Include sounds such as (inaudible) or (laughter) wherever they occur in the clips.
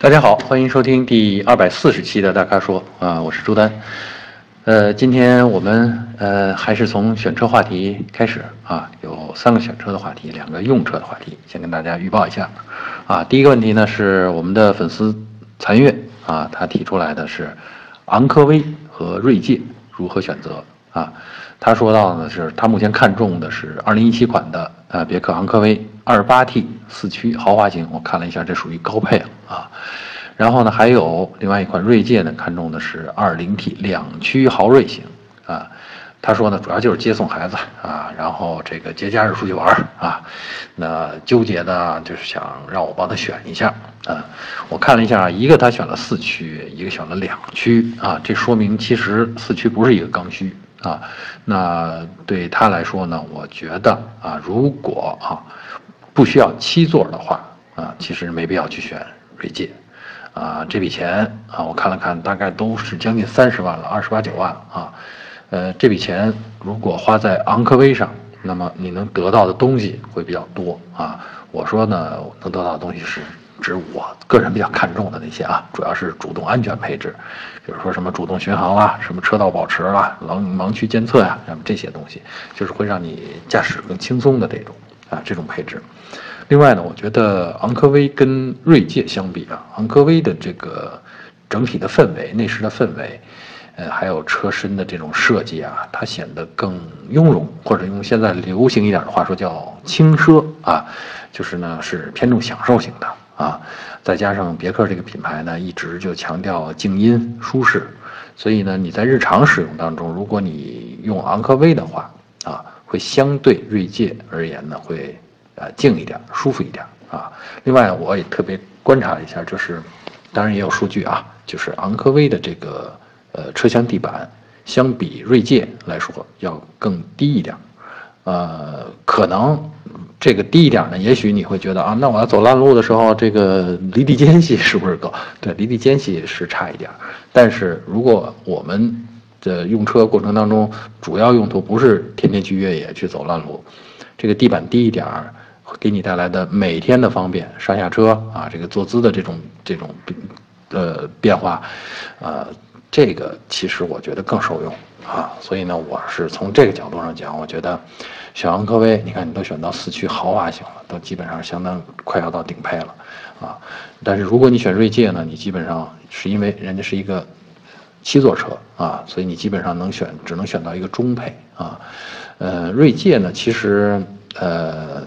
大家好，欢迎收听第二百四十期的大咖说啊，我是朱丹。呃，今天我们呃还是从选车话题开始啊，有三个选车的话题，两个用车的话题，先跟大家预报一下啊。第一个问题呢是我们的粉丝残月啊，他提出来的是昂科威和锐界如何选择啊？他说到呢是他目前看中的是二零一七款的呃别克昂科威二八 T 四驱豪华型，我看了一下，这属于高配啊。然后呢，还有另外一款锐界呢，看中的是二零 T 两驱豪锐型啊。他说呢，主要就是接送孩子啊，然后这个节假日出去玩啊。那纠结呢，就是想让我帮他选一下啊。我看了一下，一个他选了四驱，一个选了两驱啊。这说明其实四驱不是一个刚需啊。那对他来说呢，我觉得啊，如果啊不需要七座的话啊，其实没必要去选锐界。啊，这笔钱啊，我看了看，大概都是将近三十万了，二十八九万啊。呃，这笔钱如果花在昂科威上，那么你能得到的东西会比较多啊。我说呢，能得到的东西是指我个人比较看重的那些啊，主要是主动安全配置，比如说什么主动巡航啦，什么车道保持啦，盲盲区监测呀，什么这些东西，就是会让你驾驶更轻松的这种啊，这种配置。另外呢，我觉得昂科威跟锐界相比啊，昂科威的这个整体的氛围、内饰的氛围，呃，还有车身的这种设计啊，它显得更雍容，或者用现在流行一点的话说叫轻奢啊，就是呢是偏重享受型的啊。再加上别克这个品牌呢，一直就强调静音舒适，所以呢你在日常使用当中，如果你用昂科威的话，会相对锐界而言呢会。呃，静一点，舒服一点啊。另外，我也特别观察了一下，就是，当然也有数据啊，就是昂科威的这个呃车厢地板，相比锐界来说要更低一点。呃，可能这个低一点呢，也许你会觉得啊，那我要走烂路的时候，这个离地间隙是不是够？对，离地间隙是差一点。但是如果我们的用车过程当中，主要用途不是天天去越野去走烂路，这个地板低一点儿。给你带来的每天的方便，上下车啊，这个坐姿的这种这种呃变化，呃，这个其实我觉得更受用啊。所以呢，我是从这个角度上讲，我觉得选昂科威，你看你都选到四驱豪华型了，都基本上相当快要到顶配了啊。但是如果你选锐界呢，你基本上是因为人家是一个七座车啊，所以你基本上能选只能选到一个中配啊。呃，锐界呢，其实呃。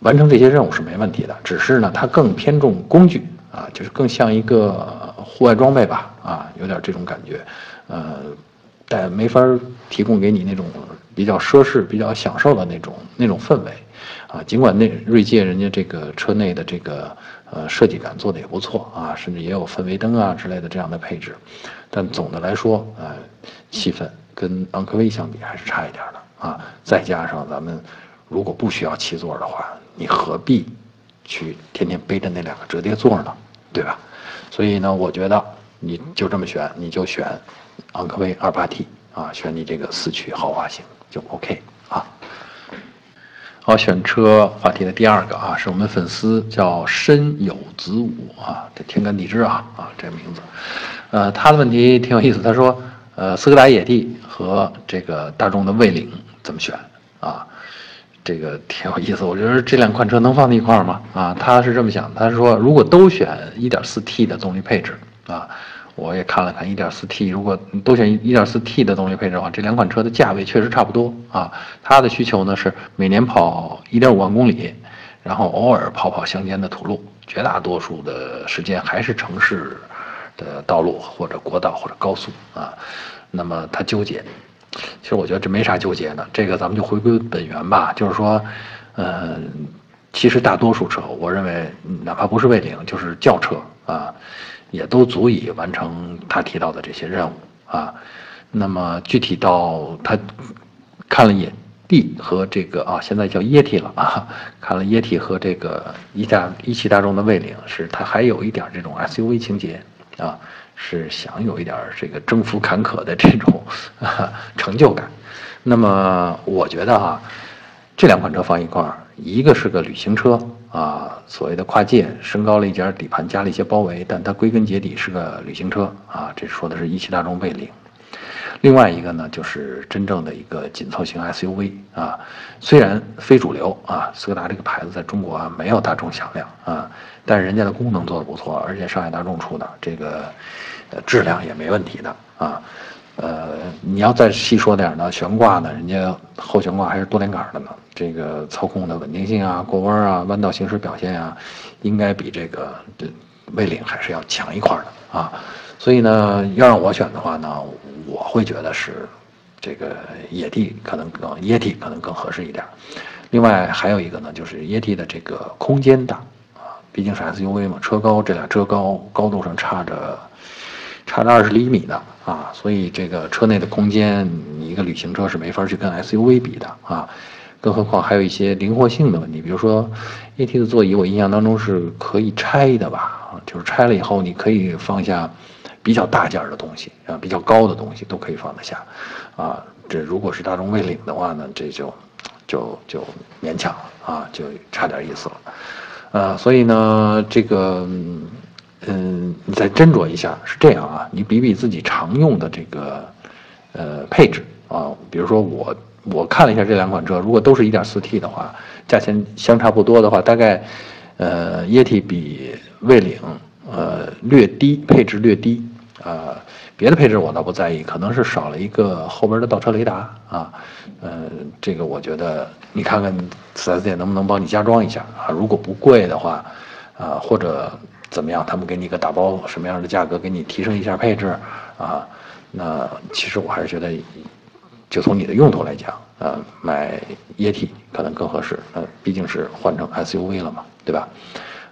完成这些任务是没问题的，只是呢，它更偏重工具啊，就是更像一个户外装备吧，啊，有点这种感觉，呃，但没法提供给你那种比较奢侈、比较享受的那种那种氛围，啊，尽管那锐界人家这个车内的这个呃设计感做的也不错啊，甚至也有氛围灯啊之类的这样的配置，但总的来说，呃，气氛跟昂科威相比还是差一点的啊，再加上咱们。如果不需要七座的话，你何必去天天背着那两个折叠座呢？对吧？所以呢，我觉得你就这么选，你就选昂科威二八 T 啊，选你这个四驱豪华型就 OK。好，选车话题的第二个啊，是我们粉丝叫深有子午啊，这天干地支啊啊这个名字，呃，他的问题挺有意思，他说，呃，斯柯达野帝和这个大众的蔚领怎么选啊？这个挺有意思，我觉得这两款车能放在一块儿吗？啊，他是这么想，他说如果都选 1.4T 的动力配置啊，我也看了看 1.4T，如果都选 1.4T 的动力配置的话，这两款车的价位确实差不多啊。他的需求呢是每年跑1.5万公里，然后偶尔跑跑乡间的土路，绝大多数的时间还是城市的道路或者国道或者高速啊。那么他纠结。其实我觉得这没啥纠结的，这个咱们就回归本源吧。就是说，嗯，其实大多数车，我认为哪怕不是魏领，就是轿车啊，也都足以完成他提到的这些任务啊。那么具体到他看了野地和这个啊，现在叫椰体了啊，看了椰体和这个一大一汽大众的魏领，是他还有一点这种 SUV 情节啊。是想有一点这个征服坎坷的这种啊成就感，那么我觉得啊，这两款车放一块儿，一个是个旅行车啊，所谓的跨界升高了一截底盘，加了一些包围，但它归根结底是个旅行车啊。这说的是一汽大众卫领。另外一个呢，就是真正的一个紧凑型 SUV 啊，虽然非主流啊，斯柯达这个牌子在中国啊没有大众响亮啊，但是人家的功能做的不错，而且上海大众出的这个，质量也没问题的啊，呃，你要再细说点呢，悬挂呢，人家后悬挂还是多连杆的呢，这个操控的稳定性啊，过弯啊，弯道行驶表现啊，应该比这个这威领还是要强一块的啊，所以呢，要让我选的话呢。我会觉得是这个野 T 可能更野 T 可能更合适一点。另外还有一个呢，就是野 T 的这个空间大啊，毕竟是 SUV 嘛，车高这俩车高高度上差着差了二十厘米的啊，所以这个车内的空间，你一个旅行车是没法去跟 SUV 比的啊。更何况还有一些灵活性的问题，比如说 A T 的座椅，我印象当中是可以拆的吧？就是拆了以后你可以放下。比较大件的东西啊，比较高的东西都可以放得下，啊，这如果是大众卫领的话呢，这就，就就勉强了啊，就差点意思了，呃，所以呢，这个，嗯你再斟酌一下，是这样啊，你比比自己常用的这个，呃，配置啊，比如说我我看了一下这两款车，如果都是一点四 T 的话，价钱相差不多的话，大概，呃，液体比蔚领，呃，略低，配置略低。呃，别的配置我倒不在意，可能是少了一个后边的倒车雷达啊。呃，这个我觉得你看看四 S 店能不能帮你加装一下啊？如果不贵的话，啊或者怎么样，他们给你一个打包什么样的价格给你提升一下配置啊？那其实我还是觉得，就从你的用途来讲，呃，买液体可能更合适。呃，毕竟是换成 SUV 了嘛，对吧？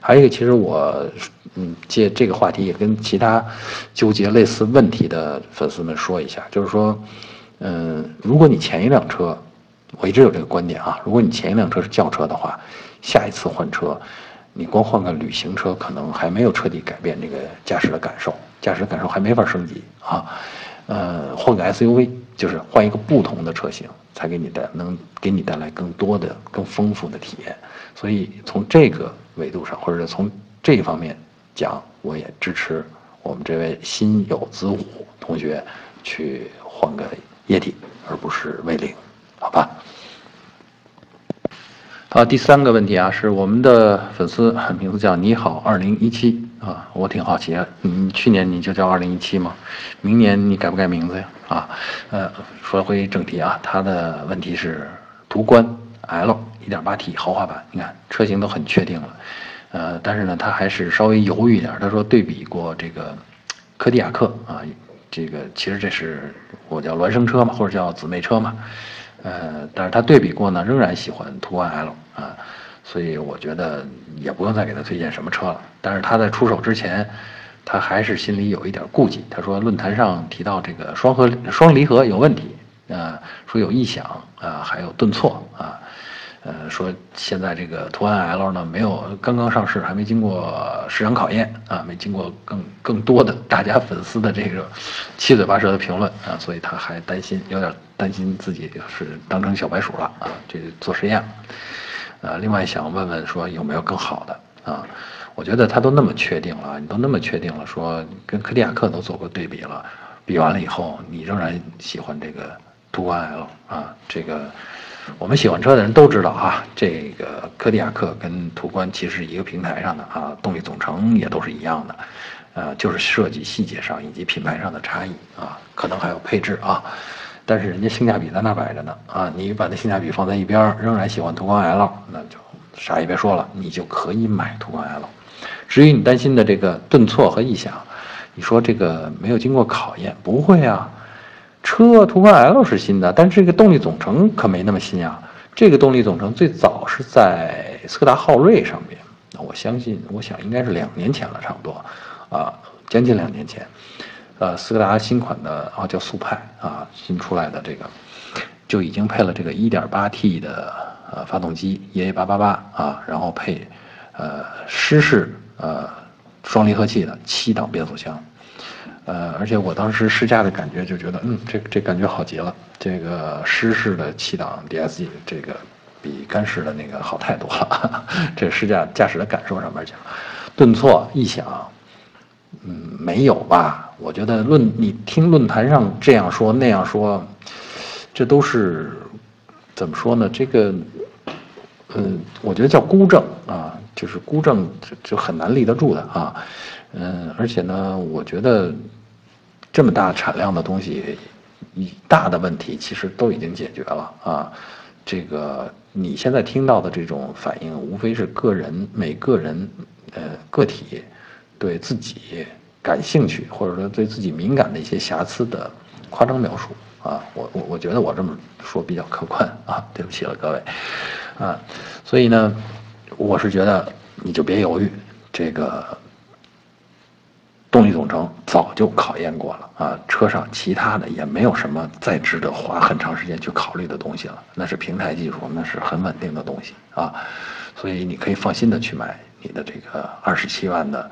还有一个，其实我。嗯，借这个话题也跟其他纠结类似问题的粉丝们说一下，就是说，嗯，如果你前一辆车，我一直有这个观点啊，如果你前一辆车是轿车的话，下一次换车，你光换个旅行车，可能还没有彻底改变这个驾驶的感受，驾驶感受还没法升级啊。呃，换个 SUV，就是换一个不同的车型，才给你带能给你带来更多的、更丰富的体验。所以从这个维度上，或者从这一方面。讲，我也支持我们这位心有子午同学去换个液体，而不是威领，好吧？好，第三个问题啊，是我们的粉丝名字叫你好二零一七啊，我挺好奇，你去年你就叫二零一七吗？明年你改不改名字呀？啊，呃，说回正题啊，他的问题是途观 L 一点八 T 豪华版，你看车型都很确定了。呃，但是呢，他还是稍微犹豫一点。他说对比过这个柯迪亚克啊，这个其实这是我叫孪生车嘛，或者叫姊妹车嘛。呃，但是他对比过呢，仍然喜欢途观 L 啊，所以我觉得也不用再给他推荐什么车了。但是他在出手之前，他还是心里有一点顾忌。他说论坛上提到这个双合双离合有问题啊，说有异响啊，还有顿挫啊。呃，说现在这个途安 L 呢，没有刚刚上市，还没经过市场考验啊，没经过更更多的大家粉丝的这个七嘴八舌的评论啊，所以他还担心，有点担心自己就是当成小白鼠了啊，这做实验。呃，另外想问问说有没有更好的啊？我觉得他都那么确定了，你都那么确定了，说跟柯迪亚克都做过对比了，比完了以后，你仍然喜欢这个途安 L 啊，这个。我们喜欢车的人都知道啊，这个柯迪亚克跟途观其实一个平台上的啊，动力总成也都是一样的，呃，就是设计细节上以及品牌上的差异啊，可能还有配置啊，但是人家性价比在那摆着呢啊，你把那性价比放在一边，仍然喜欢途观 L，那就啥也别说了，你就可以买途观 L。至于你担心的这个顿挫和异响，你说这个没有经过考验，不会啊。车途观 L 是新的，但这个动力总成可没那么新啊。这个动力总成最早是在斯柯达昊锐上面，我相信，我想应该是两年前了，差不多，啊，将近两年前，呃，斯柯达新款的啊叫速派啊，新出来的这个就已经配了这个 1.8T 的呃发动机，EA888 啊，然后配呃湿式呃双离合器的七档变速箱。呃，而且我当时试驾的感觉就觉得，嗯，这这感觉好极了。这个湿式的七档 DSG，这个比干式的那个好太多了。(laughs) 这试驾驾驶的感受上面讲，顿挫异响，嗯，没有吧？我觉得论你听论坛上这样说那样说，这都是怎么说呢？这个，嗯，我觉得叫孤证啊，就是孤证就就很难立得住的啊。嗯，而且呢，我觉得这么大产量的东西。大的问题其实都已经解决了啊，这个你现在听到的这种反应，无非是个人每个人呃个体对自己感兴趣或者说对自己敏感的一些瑕疵的夸张描述啊，我我我觉得我这么说比较客观 (laughs) 啊，对不起了各位啊，所以呢，我是觉得你就别犹豫这个。动力总成早就考验过了啊，车上其他的也没有什么再值得花很长时间去考虑的东西了。那是平台技术，那是很稳定的东西啊，所以你可以放心的去买你的这个二十七万的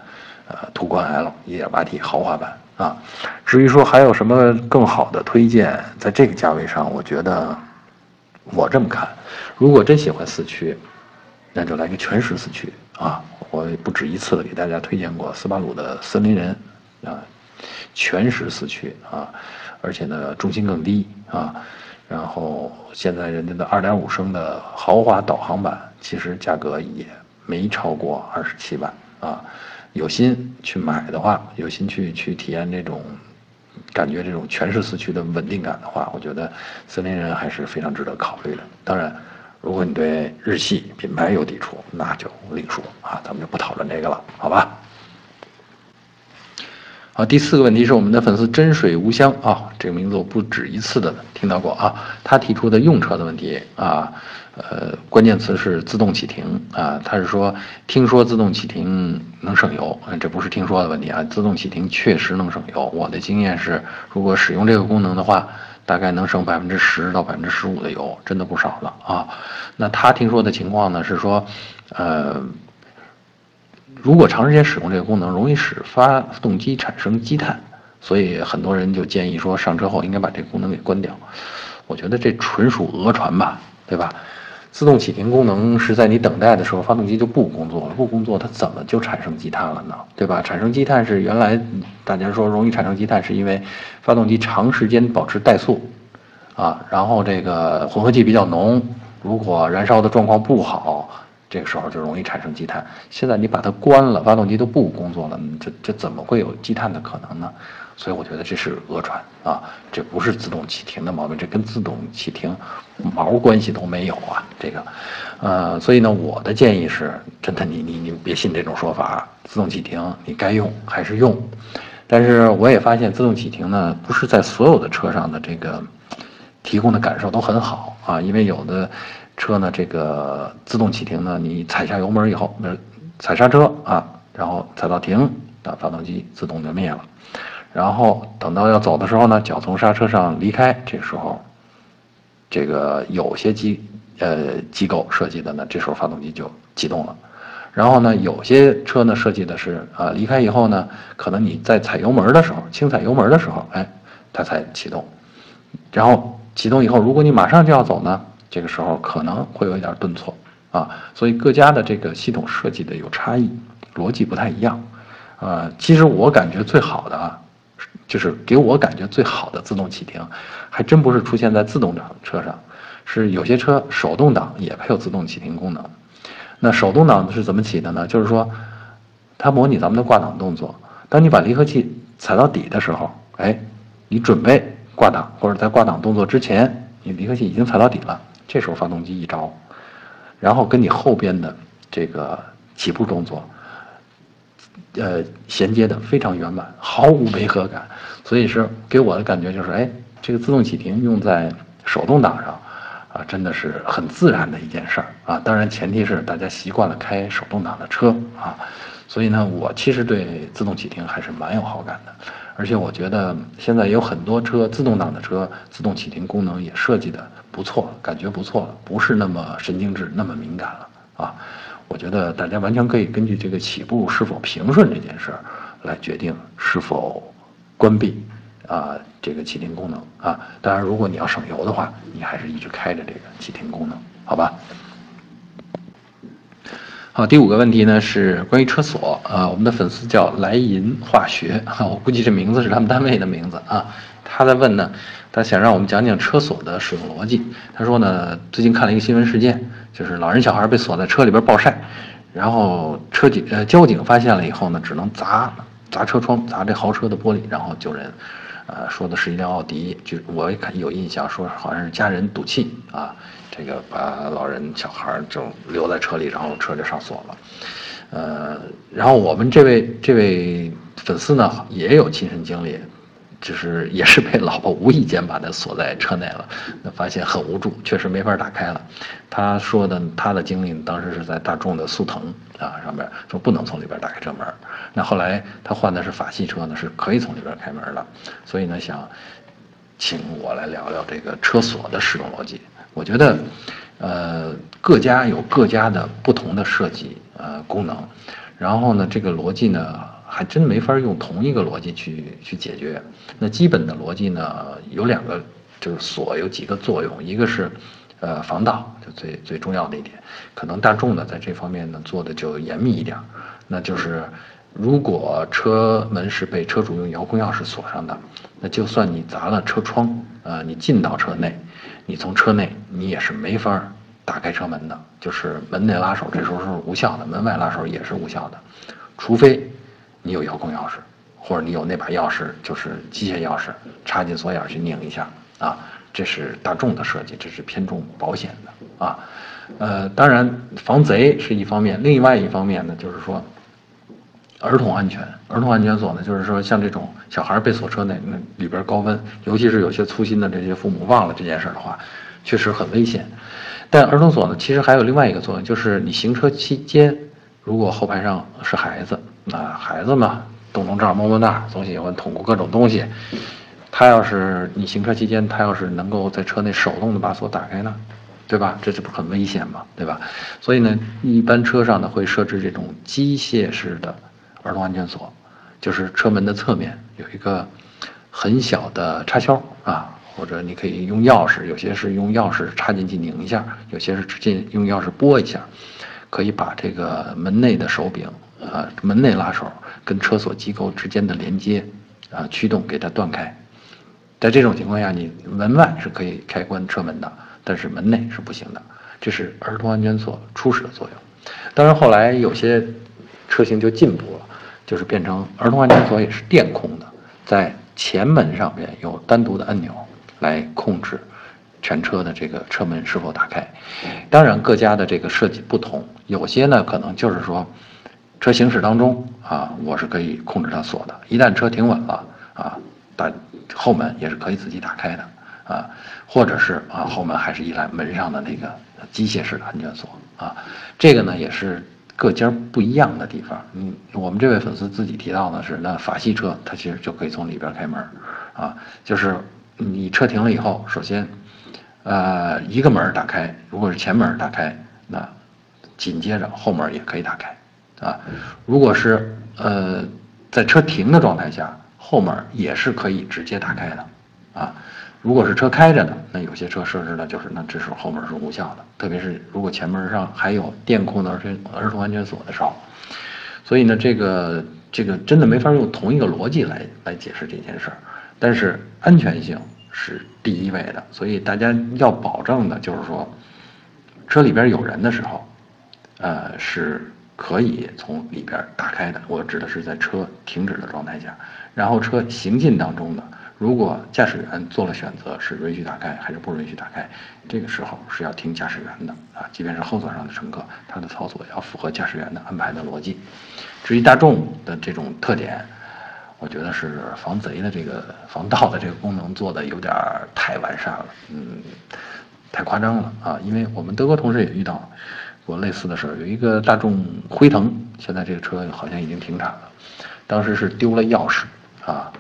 呃途观 L 一点八 T 豪华版啊。至于说还有什么更好的推荐，在这个价位上，我觉得我这么看，如果真喜欢四驱，那就来个全时四驱啊。我不止一次的给大家推荐过斯巴鲁的森林人，啊，全时四驱啊，而且呢重心更低啊，然后现在人家的2.5升的豪华导航版，其实价格也没超过二十七万啊，有心去买的话，有心去去体验这种感觉，这种全时四驱的稳定感的话，我觉得森林人还是非常值得考虑的。当然。如果你对日系品牌有抵触，那就另说啊，咱们就不讨论这个了，好吧？好，第四个问题是我们的粉丝真水无香啊，这个名字我不止一次的听到过啊，他提出的用车的问题啊，呃，关键词是自动启停啊，他是说听说自动启停能省油，这不是听说的问题啊，自动启停确实能省油，我的经验是，如果使用这个功能的话。大概能省百分之十到百分之十五的油，真的不少了啊。那他听说的情况呢是说，呃，如果长时间使用这个功能，容易使发动机产生积碳，所以很多人就建议说上车后应该把这个功能给关掉。我觉得这纯属讹传吧，对吧？自动启停功能是在你等待的时候，发动机就不工作了，不工作它怎么就产生积碳了呢？对吧？产生积碳是原来大家说容易产生积碳，是因为发动机长时间保持怠速，啊，然后这个混合气比较浓，如果燃烧的状况不好，这个时候就容易产生积碳。现在你把它关了，发动机都不工作了，这这怎么会有积碳的可能呢？所以我觉得这是讹传啊，这不是自动启停的毛病，这跟自动启停毛关系都没有啊。这个，呃，所以呢，我的建议是，真的，你你你别信这种说法，自动启停你该用还是用。但是我也发现，自动启停呢，不是在所有的车上的这个提供的感受都很好啊，因为有的车呢，这个自动启停呢，你踩下油门以后，那踩刹车啊，然后踩到停，那发动机自动就灭了。然后等到要走的时候呢，脚从刹车上离开，这时候，这个有些机呃机构设计的呢，这时候发动机就启动了。然后呢，有些车呢设计的是啊，离开以后呢，可能你在踩油门的时候，轻踩油门的时候，哎，它才启动。然后启动以后，如果你马上就要走呢，这个时候可能会有一点顿挫啊。所以各家的这个系统设计的有差异，逻辑不太一样。呃，其实我感觉最好的啊。就是给我感觉最好的自动启停，还真不是出现在自动挡车上，是有些车手动挡也配有自动启停功能。那手动挡是怎么起的呢？就是说，它模拟咱们的挂挡动作。当你把离合器踩到底的时候，哎，你准备挂档，或者在挂档动作之前，你离合器已经踩到底了，这时候发动机一着，然后跟你后边的这个起步动作。呃，衔接的非常圆满，毫无违和感，所以是给我的感觉就是，哎，这个自动启停用在手动挡上，啊，真的是很自然的一件事儿啊。当然，前提是大家习惯了开手动挡的车啊。所以呢，我其实对自动启停还是蛮有好感的，而且我觉得现在有很多车自动挡的车，自动启停功能也设计的不错，感觉不错了，不是那么神经质，那么敏感了啊。我觉得大家完全可以根据这个起步是否平顺这件事儿，来决定是否关闭啊这个启停功能啊。当然，如果你要省油的话，你还是一直开着这个启停功能。好吧？好，第五个问题呢是关于车锁啊，我们的粉丝叫莱银化学啊，我估计这名字是他们单位的名字啊。他在问呢，他想让我们讲讲车锁的使用逻辑。他说呢，最近看了一个新闻事件，就是老人小孩被锁在车里边暴晒，然后车警呃交警发现了以后呢，只能砸砸车窗，砸这豪车的玻璃，然后救人。呃，说的是一辆奥迪，就我也看有印象，说好像是家人赌气啊，这个把老人小孩就留在车里，然后车就上锁了。呃，然后我们这位这位粉丝呢，也有亲身经历。就是也是被老婆无意间把它锁在车内了，那发现很无助，确实没法打开了。他说的他的经历当时是在大众的速腾啊上面，说不能从里边打开车门。那后来他换的是法系车呢，是可以从里边开门的。所以呢，想请我来聊聊这个车锁的使用逻辑。我觉得，呃，各家有各家的不同的设计呃功能，然后呢，这个逻辑呢。还真没法用同一个逻辑去去解决。那基本的逻辑呢，有两个，就是锁有几个作用，一个是，呃，防盗，就最最重要的一点。可能大众呢在这方面呢做的就严密一点。那就是，如果车门是被车主用遥控钥匙锁上的，那就算你砸了车窗，呃，你进到车内，你从车内你也是没法打开车门的，就是门内拉手这时候是无效的，门外拉手也是无效的，除非。你有遥控钥匙，或者你有那把钥匙，就是机械钥匙，插进锁眼去拧一下啊。这是大众的设计，这是偏重保险的啊。呃，当然防贼是一方面，另外一方面呢，就是说儿童安全。儿童安全锁呢，就是说像这种小孩被锁车内，那里边高温，尤其是有些粗心的这些父母忘了这件事的话，确实很危险。但儿童锁呢，其实还有另外一个作用，就是你行车期间，如果后排上是孩子。那孩子嘛，动动这儿摸摸那儿，总喜欢捅咕各种东西。他要是你行车期间，他要是能够在车内手动的把锁打开呢，对吧？这这不很危险吗？对吧？所以呢，一般车上呢会设置这种机械式的儿童安全锁，就是车门的侧面有一个很小的插销啊，或者你可以用钥匙，有些是用钥匙插进去拧一下，有些是直接用钥匙拨一下，可以把这个门内的手柄。呃，门内拉手跟车锁机构之间的连接，啊，驱动给它断开。在这种情况下，你门外是可以开关车门的，但是门内是不行的。这是儿童安全锁初始的作用。当然，后来有些车型就进步了，就是变成儿童安全锁也是电控的，在前门上面有单独的按钮来控制全车的这个车门是否打开。当然，各家的这个设计不同，有些呢可能就是说。车行驶当中啊，我是可以控制它锁的。一旦车停稳了啊，打后门也是可以自己打开的啊，或者是啊后门还是依赖门上的那个机械式的安全锁啊。这个呢也是各家不一样的地方。嗯，我们这位粉丝自己提到的是，那法系车它其实就可以从里边开门啊，就是你车停了以后，首先呃一个门打开，如果是前门打开，那紧接着后门也可以打开。啊，如果是呃在车停的状态下，后门也是可以直接打开的，啊，如果是车开着的，那有些车设置的就是那这时候后门是无效的，特别是如果前门上还有电控的儿童儿童安全锁的时候，所以呢，这个这个真的没法用同一个逻辑来来解释这件事儿，但是安全性是第一位的，所以大家要保证的就是说，车里边有人的时候，呃是。可以从里边打开的，我指的是在车停止的状态下，然后车行进当中的，如果驾驶员做了选择是允许打开还是不允许打开，这个时候是要听驾驶员的啊，即便是后座上的乘客，他的操作要符合驾驶员的安排的逻辑。至于大众的这种特点，我觉得是防贼的这个防盗的这个功能做的有点太完善了，嗯，太夸张了啊，因为我们德国同事也遇到。过类似的事儿，有一个大众辉腾，现在这个车好像已经停产了。当时是丢了钥匙啊，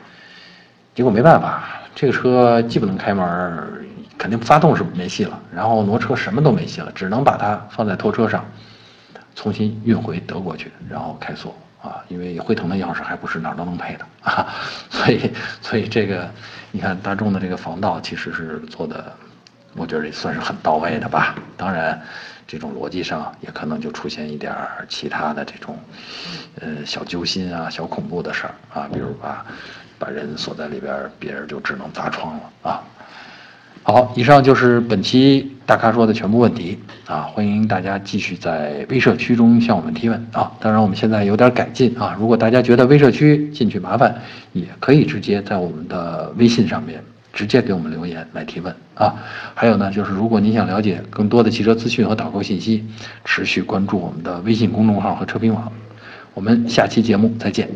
结果没办法，这个车既不能开门，肯定发动是没戏了，然后挪车什么都没戏了，只能把它放在拖车上，重新运回德国去，然后开锁啊。因为辉腾的钥匙还不是哪儿都能配的啊，(laughs) 所以所以这个你看大众的这个防盗其实是做的我觉得这算是很到位的吧。当然，这种逻辑上也可能就出现一点儿其他的这种，呃，小揪心啊、小恐怖的事儿啊，比如把把人锁在里边，别人就只能砸窗了啊。好，以上就是本期大咖说的全部问题啊！欢迎大家继续在微社区中向我们提问啊！当然，我们现在有点改进啊，如果大家觉得微社区进去麻烦，也可以直接在我们的微信上面直接给我们留言来提问啊！还有呢，就是如果您想了解更多的汽车资讯和导购信息，持续关注我们的微信公众号和车评网。我们下期节目再见。